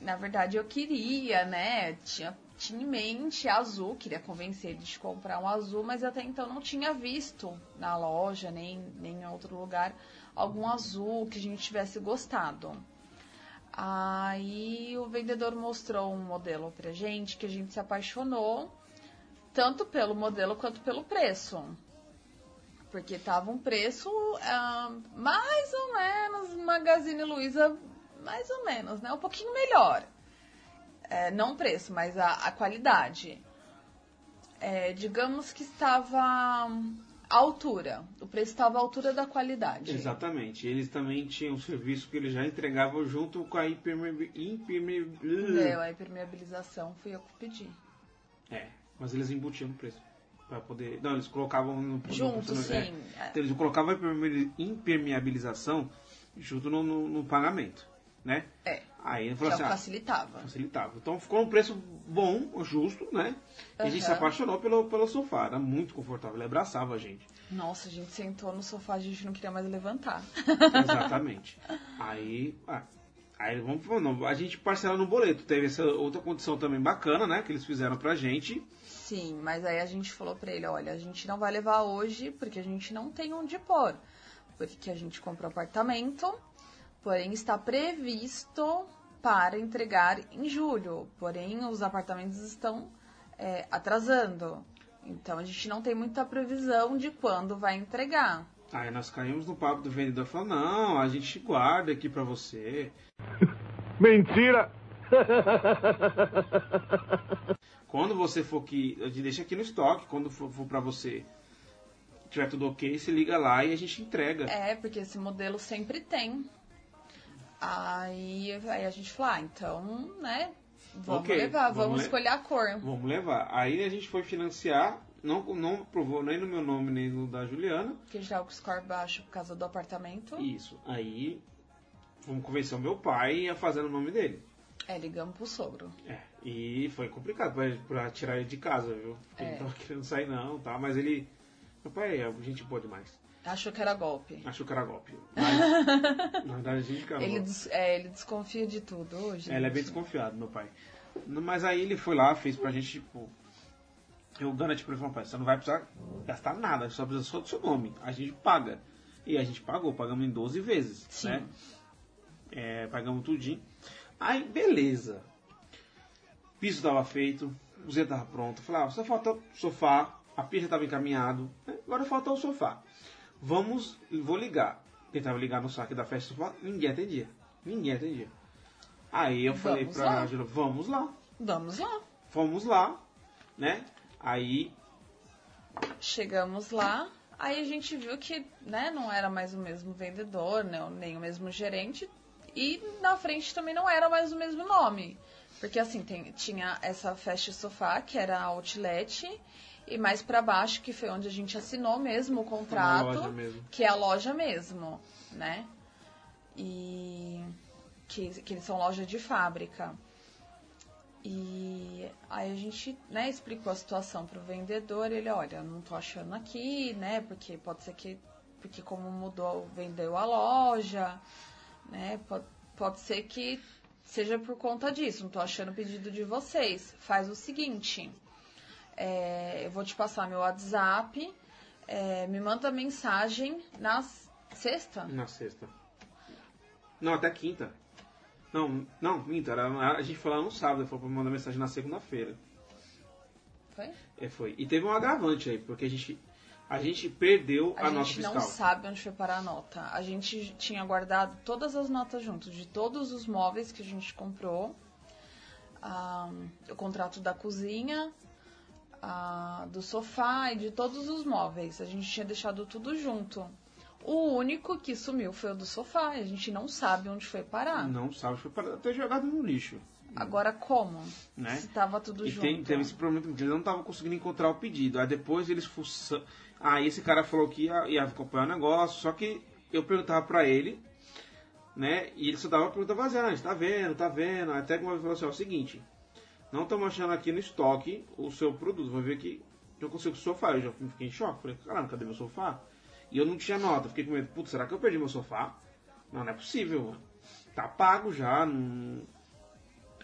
Na verdade, eu queria, né? Tinha, tinha em mente azul, queria convencer ele de comprar um azul, mas até então não tinha visto na loja, nem, nem em outro lugar, algum azul que a gente tivesse gostado. Aí o vendedor mostrou um modelo pra gente que a gente se apaixonou, tanto pelo modelo quanto pelo preço. Porque tava um preço ah, mais ou menos, Magazine Luiza, mais ou menos, né? Um pouquinho melhor. É, não o preço, mas a, a qualidade. É, digamos que estava à altura. O preço estava à altura da qualidade. Exatamente. Eles também tinham um serviço que eles já entregavam junto com a impermeab- impermeabilização. Deu, a impermeabilização fui eu que pedi. É, mas eles embutiam no preço. Pra poder. Não, eles colocavam no. Junto, no- é. sim. Então, eles colocavam a impermeabil- impermeabilização junto no, no- no pagamento, né? É, Aí ele já falou assim, ah, facilitava. facilitava. Então ficou um preço bom, justo, né? E a gente se apaixonou pelo, pelo sofá, era muito confortável, ele abraçava a gente. Nossa, a gente sentou no sofá, a gente não queria mais levantar. Exatamente. [laughs] aí, ah, aí vamos, a gente parcela no boleto. Teve essa outra condição também bacana, né? Que eles fizeram pra gente. Sim, mas aí a gente falou pra ele, olha, a gente não vai levar hoje porque a gente não tem onde pôr. Porque a gente comprou apartamento, porém está previsto para entregar em julho. Porém, os apartamentos estão é, atrasando. Então a gente não tem muita previsão de quando vai entregar. Aí nós caímos no papo do vendedor falando, não, a gente guarda aqui pra você. [laughs] Mentira! [laughs] Quando você for que. A gente deixa aqui no estoque, quando for, for pra você tiver tudo ok, você liga lá e a gente entrega. É, porque esse modelo sempre tem. Aí, aí a gente falou, ah, então, né, vamos Ok, levar, vamos vamos le- escolher a cor. Vamos levar. Aí a gente foi financiar, não, não aprovou nem no meu nome nem no da Juliana. Porque já o score baixo por causa do apartamento. Isso. Aí vamos convencer o meu pai a fazer no nome dele. É, ligamos pro sogro. É, e foi complicado pra, pra tirar ele de casa, viu? Porque ele É. não tava querendo sair não, tá? Mas ele. Meu pai é gente boa demais. Achou que era golpe. Achou que era golpe. Mas, na verdade, a gente cara, Ele, des- é, ele desconfia de tudo hoje. Ele é bem desconfiado, meu pai. Mas aí ele foi lá, fez pra gente, tipo. Eu garanti pra ele, falou, pai, você não vai precisar gastar nada, só precisa só do seu nome. A gente paga. E a gente pagou, pagamos em 12 vezes, Sim. né? É, pagamos tudinho. Aí, beleza. Piso tava feito, o Z tava pronto. Falei, ah, só falta o sofá, a já tava encaminhado, né? agora falta o sofá. Vamos, vou ligar. tentava ligar no saque da festa ninguém atendia. Ninguém atendia. Aí eu falei Vamos pra lá. Júlia, vamos lá. Vamos lá. Fomos lá, né? Aí, Chegamos lá, aí a gente viu que né, não era mais o mesmo vendedor, né, nem o mesmo gerente, e na frente também não era mais o mesmo nome. Porque assim, tem- tinha essa Fast Sofá, que era a Outlet, e mais pra baixo, que foi onde a gente assinou mesmo o contrato, mesmo. que é a loja mesmo, né? E que, que eles são loja de fábrica. E aí a gente, né, explicou a situação pro vendedor, ele, olha, não tô achando aqui, né, porque pode ser que, porque como mudou, vendeu a loja, né, pode, pode ser que seja por conta disso, não tô achando o pedido de vocês. Faz o seguinte, é, eu vou te passar meu WhatsApp, é, me manda mensagem na sexta, Na sexta. Não, até quinta. Não, não, minta, era, a gente foi lá no sábado, foi pra mandar mensagem na segunda-feira. foi? É, foi. E teve um agravante aí, porque a gente, a gente perdeu a, A nota gente fiscal. não sabe onde foi parar a nota. A gente tinha guardado todas as notas juntos, de todos os móveis que a gente comprou. Ah, o contrato da cozinha, ah, do sofá e de todos os móveis. A gente tinha deixado tudo junto. O único que sumiu foi o do sofá. A gente não sabe onde foi parar. Não sabe, foi para ter jogado no lixo. Agora como? Né? Se tava tudo E junto. tem, teve esse problema que eles não estavam conseguindo encontrar o pedido. Aí depois eles fuçam. Aí esse cara falou que ia, ia acompanhar o negócio, só que eu perguntava pra ele, né? E ele só dava uma pergunta vazia, "Ah, tá vendo, tá vendo. Até que uma vez falou assim, ó, é o seguinte, não estamos achando aqui no estoque o seu produto. Vou ver que eu consigo o sofá. Eu já fiquei em choque. Falei, caramba, cadê meu sofá? E eu não tinha nota. Fiquei com medo, putz, será que eu perdi meu sofá? Não, não é possível, mano. Tá pago já, não...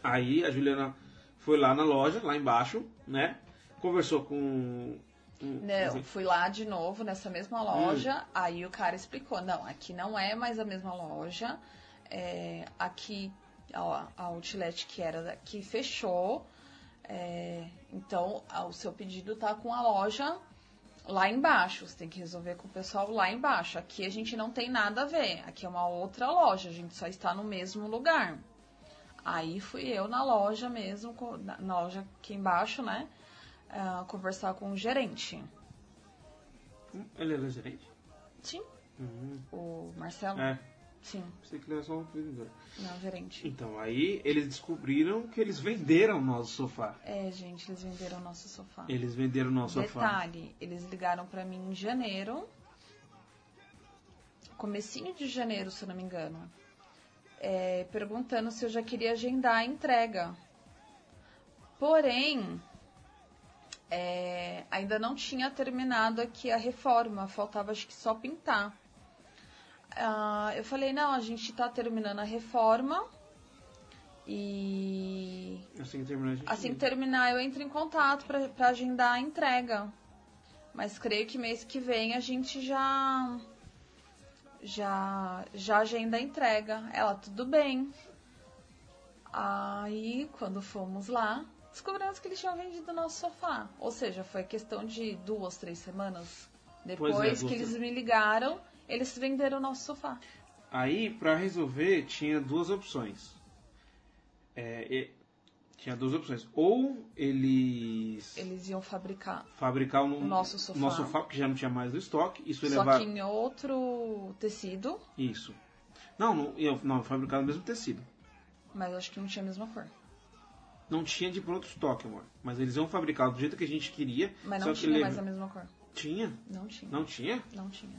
Aí a Juliana foi lá na loja, lá embaixo, né? Conversou com. um- Né, eu fui lá de novo nessa mesma loja, aí o cara explicou, não, aqui não é mais a mesma loja, é, aqui ó, a outlet que era daqui fechou, é, então a- o seu pedido tá com a loja lá embaixo, você tem que resolver com o pessoal lá embaixo. Aqui a gente não tem nada a ver, aqui é uma outra loja, a gente só está no mesmo lugar. Aí fui eu na loja mesmo, na loja aqui embaixo, né? ah, conversar com o gerente. Ele era gerente? Sim. Uhum. O Marcelo? É, Sim, pensei que ele era só um vendedor. não, gerente. Então, aí eles descobriram que eles venderam o nosso sofá. É, gente, eles venderam o nosso sofá. Eles venderam o nosso sofá. Detalhe, eles ligaram pra mim em janeiro. Comecinho de janeiro, se eu não me engano. é, perguntando se eu já queria agendar a entrega. Porém, é, ainda não tinha terminado aqui a reforma, faltava acho que só pintar. Ah, eu falei, não, a gente tá terminando a reforma e Assim que terminar, a gente Assim que terminar, eu entro em contato pra pra agendar a entrega. Mas creio que mês que vem a gente já já já agenda a entrega. Ela tudo bem. Aí, quando fomos lá, descobrimos que eles tinham vendido o nosso sofá. Ou seja, foi questão de duas, três semanas depois Pois é, que eles me ligaram, eles venderam o nosso sofá. Aí, pra resolver, tinha duas opções. É, tinha duas opções. Ou eles Eles iam fabricar, fabricar um, O nosso sofá. nosso sofá, porque já não tinha mais no estoque. Isso só levar. que em outro tecido, Isso. Não, não, ia, não, fabricar no mesmo tecido. mas acho que não tinha a mesma cor. Não tinha de pronto estoque, amor. Mas eles iam fabricar do jeito que a gente queria. Mas não que tinha ele- mais a mesma cor. Tinha? Não tinha. Não tinha? Não tinha.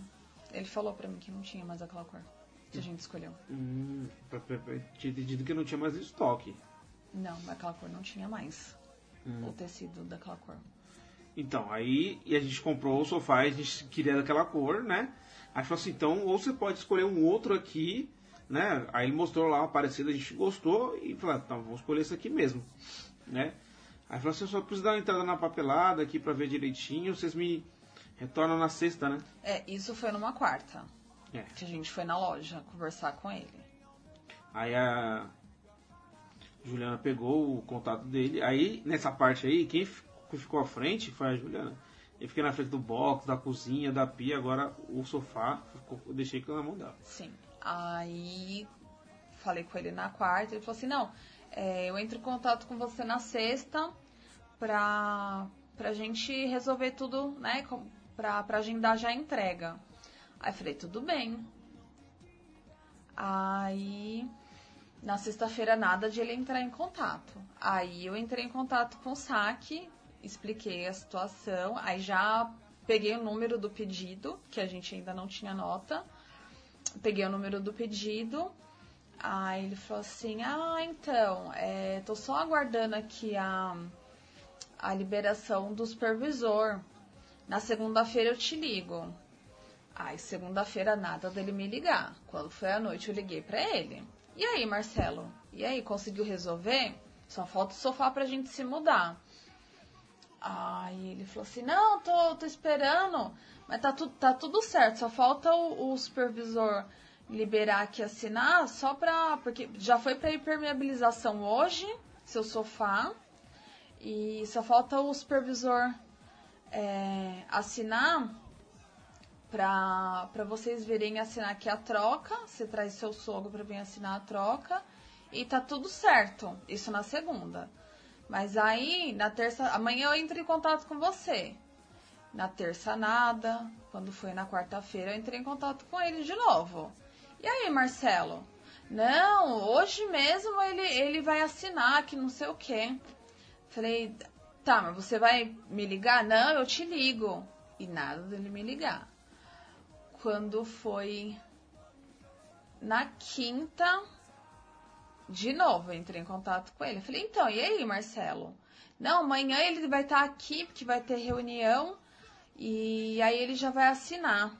Ele falou pra mim que não tinha mais aquela cor que a gente escolheu. Hum, tinha entendido que não tinha mais estoque. Não, aquela cor não tinha mais. Hum. O tecido daquela cor. Então, aí e a gente comprou o sofá e a gente queria daquela cor, né? Aí falou assim, então, ou você pode escolher um outro aqui, né? Aí ele mostrou lá uma parecida, a gente gostou e falou, então, vou escolher esse aqui mesmo, né? Aí falou assim, eu só preciso dar uma entrada na papelada aqui pra ver direitinho, vocês me retornam na sexta, né? É, isso foi numa quarta. É. Que a gente foi na loja conversar com ele. Aí a Juliana pegou o contato dele. Aí, nessa parte aí, quem fi- ficou à frente foi a Juliana. Eu fiquei na frente do box, da cozinha, da pia, agora o sofá, ficou- eu deixei na mão dela. Sim. Aí falei com ele na quarta, ele falou assim, não, é, eu entro em contato com você na sexta pra, pra gente resolver tudo, né? com- Pra agendar já a entrega. Aí falei, tudo bem. Aí na sexta-feira nada de ele entrar em contato. Aí eu entrei em contato com o saque, expliquei a situação, aí já peguei o número do pedido, que a gente ainda não tinha nota. Peguei o número do pedido. Aí ele falou assim: Ah, então, é, tô só aguardando aqui a, a liberação do supervisor. Na segunda-feira eu te ligo. Aí, segunda-feira, nada dele me ligar. Quando foi à noite, eu liguei pra ele. E aí, Marcelo? E aí, conseguiu resolver? Só falta o sofá pra gente se mudar. Aí ele falou assim: Não, tô, tô esperando, mas tá, tu, tá tudo certo. Só falta o, o supervisor liberar aqui assinar só pra. Porque já foi pra impermeabilização hoje, seu sofá. E só falta o supervisor é, assinar pra vocês virem assinar aqui a troca. Você traz seu sogro pra vir assinar a troca. E tá tudo certo. Isso na segunda. Mas aí, na terça. Amanhã eu entro em contato com você. Na terça, nada. Quando foi na quarta-feira, eu entrei em contato com ele de novo. E aí, Marcelo? Não, hoje mesmo ele, ele vai assinar, que não sei o quê. Falei, tá, mas você vai me ligar? Não, eu te ligo. E nada dele me ligar. Quando foi na quinta, de novo, eu entrei em contato com ele. Falei, então, e aí, Marcelo? Não, amanhã ele vai estar aqui, porque vai ter reunião. E aí ele já vai assinar.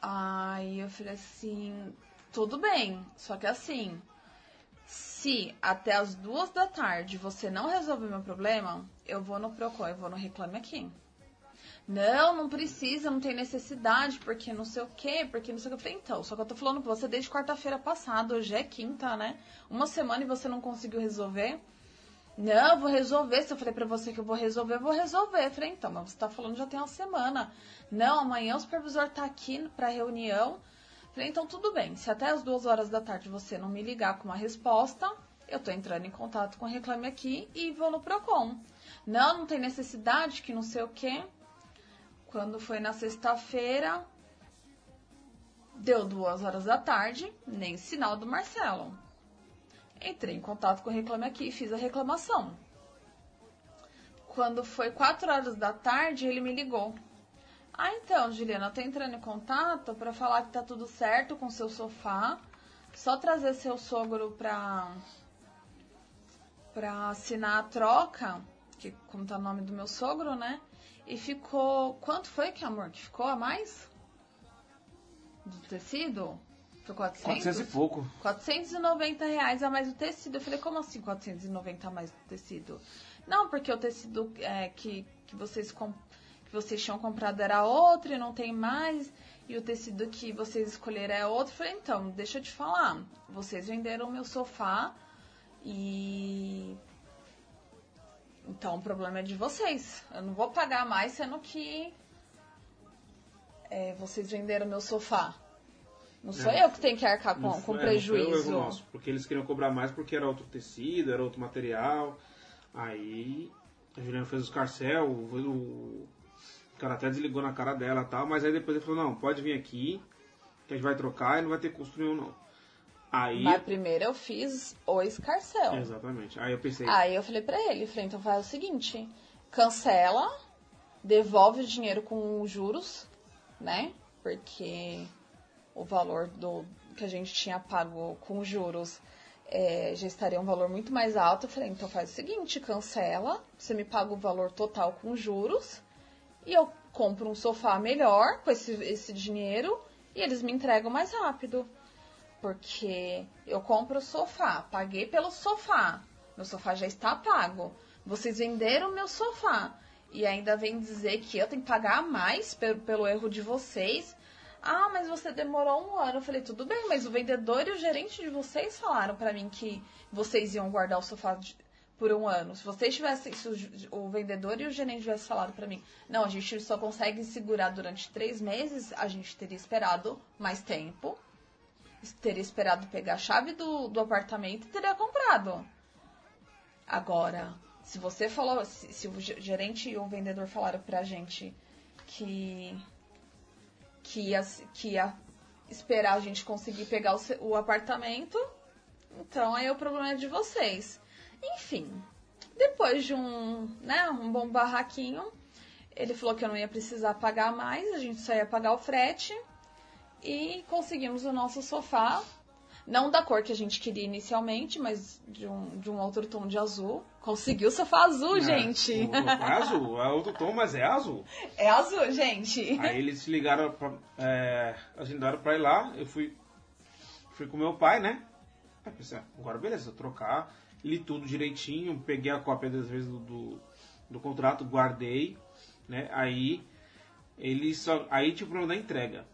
Aí eu falei assim, tudo bem. Só que assim, se até as duas da tarde você não resolver meu problema, eu vou no Procon, eu vou no Reclame Aqui. Não, não precisa, não tem necessidade, porque não sei o quê, porque não sei o que. Então, só que eu tô falando com você desde quarta-feira passada, hoje é quinta, né? Uma semana e você não conseguiu resolver. Não, eu vou resolver. Se eu falei pra você que eu vou resolver, eu vou resolver. Eu falei, então, mas você tá falando já tem uma semana. Não, amanhã o supervisor tá aqui pra reunião. Falei, então tudo bem. Se até as duas horas da tarde você não me ligar com uma resposta, eu tô entrando em contato com o Reclame Aqui e vou no Procon. Não, não tem necessidade, que não sei o quê. Quando foi na sexta-feira, deu duas horas da tarde, nem sinal do Marcelo. Entrei em contato com o Reclame Aqui e fiz a reclamação. Quando foi 4 horas da tarde, ele me ligou. Ah, então, Juliana, eu tô entrando em contato para falar que tá tudo certo com seu sofá. Só trazer seu sogro pra, pra assinar a troca, que como tá o nome do meu sogro, né? E ficou. Quanto foi que, amor, que ficou a mais? Do tecido? Foi 400? 400 e pouco. 490 reais a mais do tecido. Eu falei, como assim 490 a mais do tecido? Não, porque o tecido é, que, que, vocês com, que vocês tinham comprado era outro e não tem mais. E o tecido que vocês escolheram é outro. Eu falei, então, deixa eu te falar. Vocês venderam meu sofá e. Então o problema é de vocês. Eu não vou pagar mais, sendo que é, vocês venderam meu sofá. Não sou É. eu que tenho que arcar com, Não com é, não prejuízo. erro nosso, porque eles queriam cobrar mais porque era outro tecido, era outro material. Aí a Juliana fez os carcel, o, o cara até desligou na cara dela e tal, mas aí depois ele falou, não, pode vir aqui, que a gente vai trocar e não vai ter custo nenhum não. Aí. Mas primeiro eu fiz o escarcel. Exatamente. Aí eu pensei, Aí eu falei pra ele, falei, então faz o seguinte, cancela, devolve o dinheiro com juros, né? Porque o valor do que a gente tinha pago com juros é, já estaria um valor muito mais alto. Eu falei, então faz o seguinte, cancela, você me paga o valor total com juros e eu compro um sofá melhor com esse, esse dinheiro e eles me entregam mais rápido. Porque eu compro o sofá, paguei pelo sofá, meu sofá já está pago. Vocês venderam meu sofá e ainda vem dizer que eu tenho que pagar mais pelo, pelo erro de vocês. Ah, mas você demorou um ano. Eu falei, tudo bem, mas o vendedor e o gerente de vocês falaram pra mim que vocês iam guardar o sofá de- por um ano. Se vocês tivessem, se o, o vendedor e o gerente tivessem falado pra mim, não, a gente só consegue segurar durante três meses, a gente teria esperado mais tempo, teria esperado pegar a chave do, do apartamento e teria comprado. Agora, se você falou, se, se o ge- gerente e o vendedor falaram pra gente que que ia, que ia esperar a gente conseguir pegar o, o apartamento, então aí o problema é de vocês. Enfim, depois de um, né, um bom barraquinho, ele falou que eu não ia precisar pagar mais, a gente só ia pagar o frete e conseguimos o nosso sofá. Não da cor que a gente queria inicialmente, mas de um, de um outro tom de azul. Conseguiu o sofá azul, gente! É, o- é azul, é outro tom, mas é azul. É azul, gente! Aí eles ligaram, pra, é, agendaram pra ir lá. Eu fui, fui com meu pai, né? Aí pensei, ah, agora beleza, trocar. Li tudo direitinho, peguei a cópia das vezes do, do, do contrato, guardei, né? Aí eles só. Aí tinha o problema da entrega.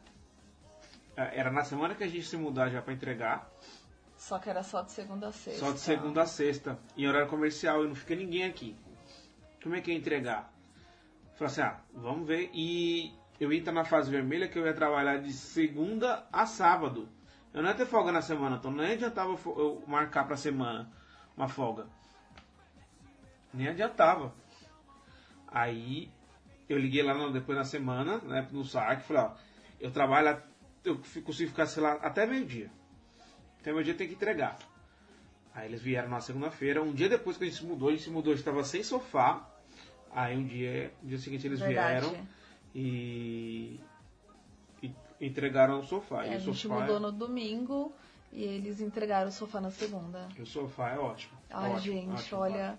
É, Era na semana que a gente se mudar já pra entregar. Só que era só de segunda a sexta. Só de segunda a sexta, em horário comercial, e não fica ninguém aqui. Como é que ia entregar? Falei assim, ah, vamos ver. E eu ia na fase vermelha que eu ia trabalhar de segunda a sábado. Eu não ia ter folga na semana, então nem adiantava eu marcar pra semana uma folga. Nem adiantava. Aí eu liguei lá no- depois na semana, né, no saque, falei, ó, eu trabalho, eu consigo ficar, sei lá, até meio-dia. Até meio-dia tem que entregar. Aí eles vieram na segunda-feira, um dia depois que a gente se mudou, a gente se mudou, a gente estava sem sofá. Aí um dia, no dia seguinte eles Verdade. vieram e, e entregaram o sofá. É, e a gente sofá, mudou no domingo e eles entregaram o sofá na segunda. e o sofá é ótimo. Ai, ótimo, gente, ótimo. olha.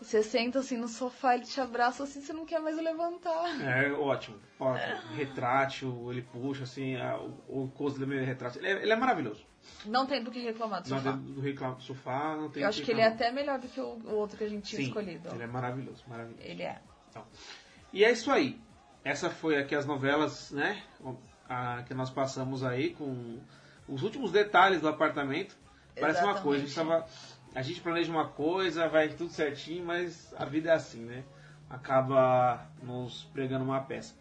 Você senta assim no sofá, ele te abraça assim, você não quer mais levantar. É ótimo, ótimo. Retrátil, ele puxa assim, a- o, o coso dele é retrátil. Ele é, ele é maravilhoso. Não tem do que reclamar do Não sofá. tem do reclamo do sofá, não tem Eu acho que ele é reclamar. até melhor do que o, o outro que a gente tinha Sim, escolhido. Ele é maravilhoso, maravilhoso. Ele é. Então, e é isso aí. Essa foi aqui as novelas, né? a- que nós passamos aí com os últimos detalhes do apartamento. Parece uma coisa, a gente, tava, a gente planeja uma coisa, vai tudo certinho, mas a vida é assim, né? Acaba nos pregando uma peça.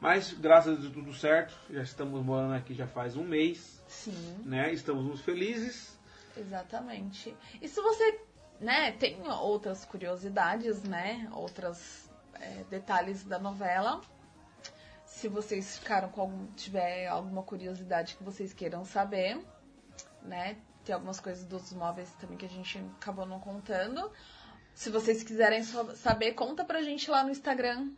Mas graças a Deus tudo certo, já estamos morando aqui já faz um mês, Sim, né? Estamos muito felizes. exatamente. E se você, né, tem outras curiosidades, né, outros detalhes da novela, se vocês ficaram com algum, tiver alguma curiosidade que vocês queiram saber, né, tem algumas coisas dos móveis também que a gente acabou não contando. Se vocês quiserem saber, conta pra gente lá no Instagram.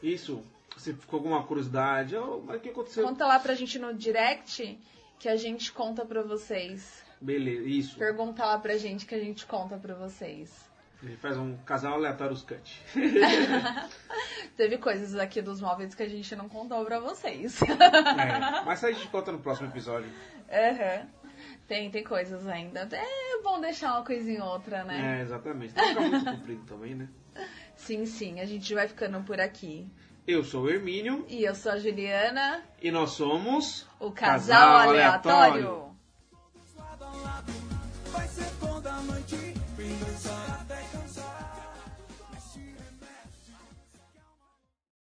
Isso, se ficou alguma curiosidade, oh, mas o que aconteceu? Conta lá pra gente no direct que a gente conta pra vocês. Beleza, isso. Pergunta lá pra gente que a gente conta pra vocês. Gente faz um casal aleatório cut. [laughs] Teve coisas aqui dos móveis que a gente não contou pra vocês. É, mas a gente conta no próximo episódio. Aham. Tem, tem coisas ainda. É bom deixar uma coisinha ou outra, né? É, exatamente. Não fica muito comprido também, né? Sim, sim. A gente vai ficando por aqui. Eu sou o Hermínio E eu sou a Juliana, e nós somos o casal aleatório.